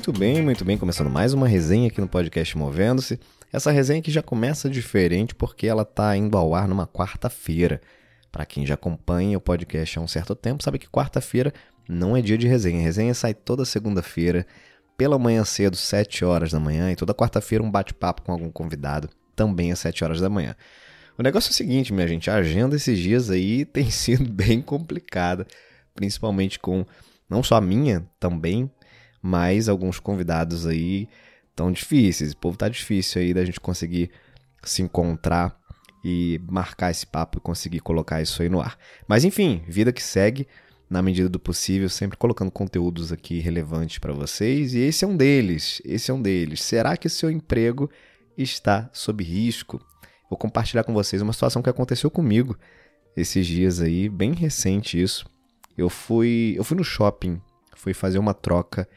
Muito bem, muito bem. Começando mais uma resenha aqui no podcast Movendo-se. Essa resenha aqui já começa diferente porque ela tá indo ao ar numa quarta-feira. Para quem já acompanha o podcast há um certo tempo, sabe que quarta-feira não é dia de resenha. A resenha sai toda segunda-feira, pela manhã cedo, 7 horas da manhã, e toda quarta-feira um bate-papo com algum convidado, também às 7 horas da manhã. O negócio é o seguinte, minha gente, a agenda esses dias aí tem sido bem complicada, principalmente com não só a minha também, mas alguns convidados aí tão difíceis. O povo tá difícil aí da gente conseguir se encontrar e marcar esse papo e conseguir colocar isso aí no ar. Mas enfim, vida que segue, na medida do possível, sempre colocando conteúdos aqui relevantes para vocês, e esse é um deles. Esse é um deles. Será que o seu emprego está sob risco? Vou compartilhar com vocês uma situação que aconteceu comigo esses dias aí, bem recente isso. Eu fui, eu fui no shopping, fui fazer uma troca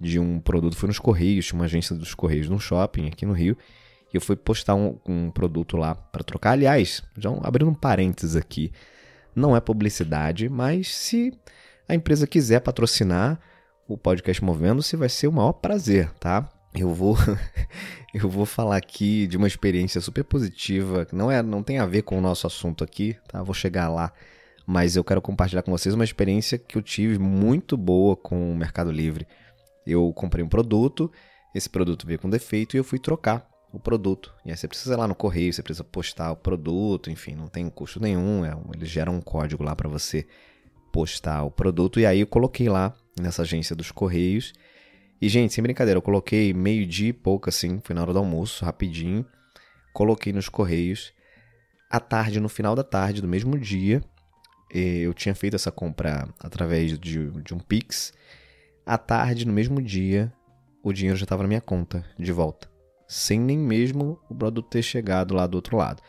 de um produto, fui nos Correios, tinha uma agência dos Correios no shopping aqui no Rio, e eu fui postar um, um produto lá para trocar. Aliás, já abrindo um parênteses aqui, não é publicidade, mas se a empresa quiser patrocinar o podcast Movendo-se, vai ser o maior prazer, tá? Eu vou eu vou falar aqui de uma experiência super positiva, que não é não tem a ver com o nosso assunto aqui, tá? Vou chegar lá, mas eu quero compartilhar com vocês uma experiência que eu tive muito boa com o Mercado Livre. Eu comprei um produto, esse produto veio com defeito e eu fui trocar o produto. E aí você precisa ir lá no correio, você precisa postar o produto, enfim, não tem custo nenhum, é, eles geram um código lá para você postar o produto. E aí eu coloquei lá nessa agência dos correios. E, gente, sem brincadeira, eu coloquei meio-dia e pouco assim, foi na hora do almoço, rapidinho. Coloquei nos correios. À tarde, no final da tarde do mesmo dia, eu tinha feito essa compra através de, de um Pix. À tarde, no mesmo dia, o dinheiro já estava na minha conta, de volta sem nem mesmo o produto ter chegado lá do outro lado.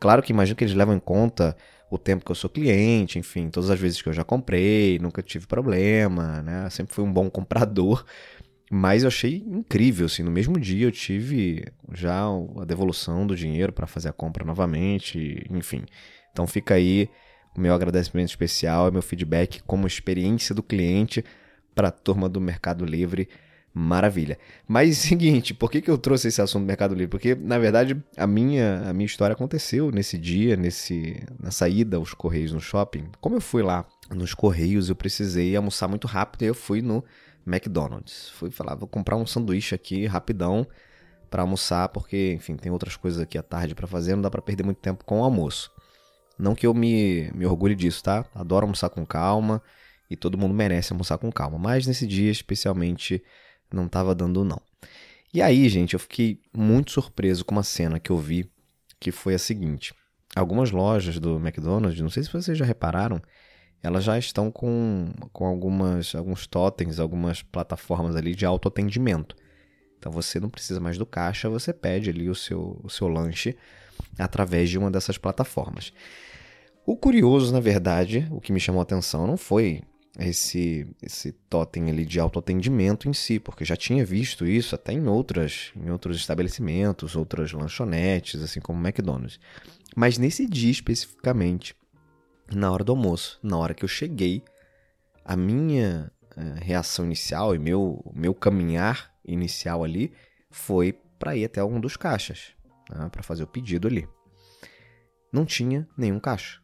Claro que imagino que eles levam em conta o tempo que eu sou cliente, enfim, todas as vezes que eu já comprei, nunca tive problema, né? Sempre fui um bom comprador. Mas eu achei incrível, assim, no mesmo dia eu tive já a devolução do dinheiro para fazer a compra novamente, enfim. Então fica aí o meu agradecimento especial, meu feedback como experiência do cliente para a turma do Mercado Livre Maravilha. Mas seguinte, por que, que eu trouxe esse assunto do Mercado Livre? Porque, na verdade, a minha, a minha história aconteceu nesse dia, nesse, na saída aos Correios no shopping. Como eu fui lá nos Correios, eu precisei almoçar muito rápido e eu fui no McDonald's. Fui falar, vou comprar um sanduíche aqui rapidão para almoçar, porque, enfim, tem outras coisas aqui à tarde para fazer, não dá para perder muito tempo com o almoço. Não que eu me, me orgulhe disso, tá? Adoro almoçar com calma e todo mundo merece almoçar com calma, mas nesse dia especialmente não estava dando não. E aí, gente, eu fiquei muito surpreso com uma cena que eu vi, que foi a seguinte. Algumas lojas do McDonald's, não sei se vocês já repararam, elas já estão com, com algumas, alguns totens, algumas plataformas ali de autoatendimento. Então você não precisa mais do caixa, você pede ali o seu, o seu lanche através de uma dessas plataformas. O curioso, na verdade, o que me chamou a atenção não foi esse esse totem ali de autoatendimento em si, porque já tinha visto isso até em outras em outros estabelecimentos, outras lanchonetes, assim como McDonald's. Mas nesse dia especificamente, na hora do almoço, na hora que eu cheguei, a minha uh, reação inicial e meu meu caminhar inicial ali foi para ir até algum dos caixas, né, para fazer o pedido ali. Não tinha nenhum caixa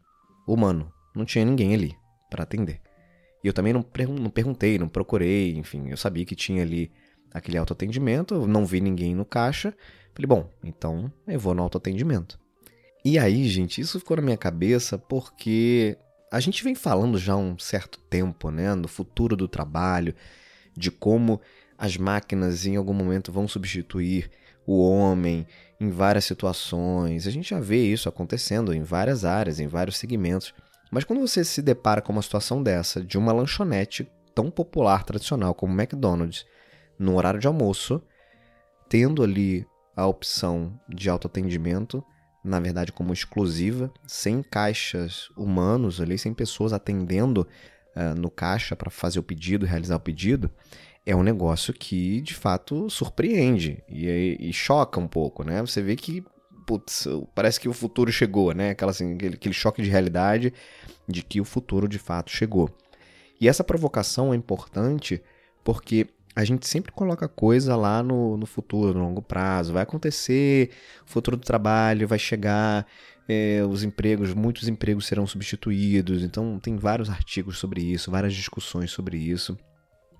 humano, não tinha ninguém ali para atender. E eu também não, não perguntei, não procurei, enfim, eu sabia que tinha ali aquele autoatendimento, não vi ninguém no caixa. Falei, bom, então eu vou no autoatendimento. E aí, gente, isso ficou na minha cabeça porque a gente vem falando já há um certo tempo, né, no futuro do trabalho, de como as máquinas em algum momento vão substituir o homem em várias situações. A gente já vê isso acontecendo em várias áreas, em vários segmentos. Mas quando você se depara com uma situação dessa, de uma lanchonete tão popular, tradicional como o McDonald's, no horário de almoço, tendo ali a opção de autoatendimento, na verdade como exclusiva, sem caixas humanos ali, sem pessoas atendendo uh, no caixa para fazer o pedido, realizar o pedido, é um negócio que de fato surpreende e, e, choca um pouco, né? Você vê que putz, parece que o futuro chegou, né? Aquela, assim, aquele, aquele choque de realidade de que o futuro de fato chegou. E essa provocação é importante porque a gente sempre coloca coisa lá no, no futuro, no longo prazo. Vai acontecer, o futuro do trabalho vai chegar, é, os empregos, muitos empregos serão substituídos. Então, tem vários artigos sobre isso, várias discussões sobre isso.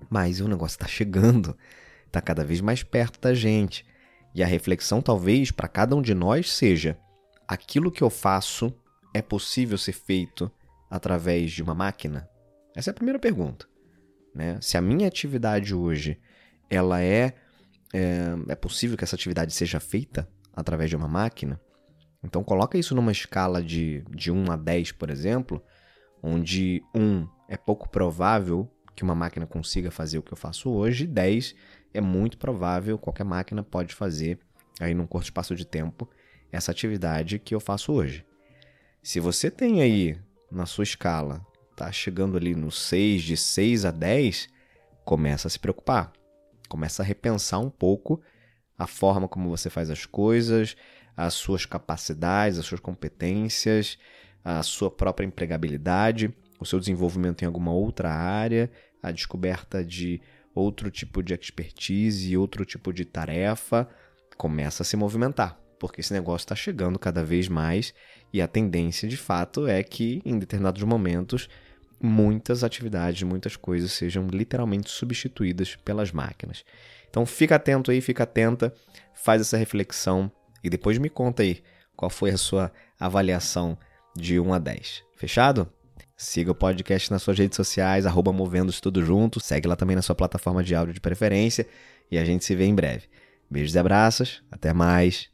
Mas o negócio está chegando, está cada vez mais perto da gente. E a reflexão, talvez, para cada um de nós seja: aquilo que eu faço é possível ser feito através de uma máquina? Essa é a primeira pergunta. Né? Se a minha atividade hoje ela é, é, é possível que essa atividade seja feita através de uma máquina, então coloca isso numa escala de, de 1 a 10, por exemplo, onde 1 é pouco provável que uma máquina consiga fazer o que eu faço hoje, 10 é muito provável, qualquer máquina pode fazer aí num curto espaço de tempo essa atividade que eu faço hoje. Se você tem aí na sua escala tá chegando ali no 6, de 6 a 10, começa a se preocupar. Começa a repensar um pouco a forma como você faz as coisas, as suas capacidades, as suas competências, a sua própria empregabilidade, o seu desenvolvimento em alguma outra área, a descoberta de outro tipo de expertise outro tipo de tarefa, começa a se movimentar, porque esse negócio está chegando cada vez mais e a tendência de fato é que em determinados momentos muitas atividades, muitas coisas sejam literalmente substituídas pelas máquinas. Então fica atento aí, fica atenta, faz essa reflexão e depois me conta aí qual foi a sua avaliação de 1 a 10. Fechado? Siga o podcast nas suas redes sociais, arroba movendo tudo junto. Segue lá também na sua plataforma de áudio de preferência. E a gente se vê em breve. Beijos e abraços. Até mais.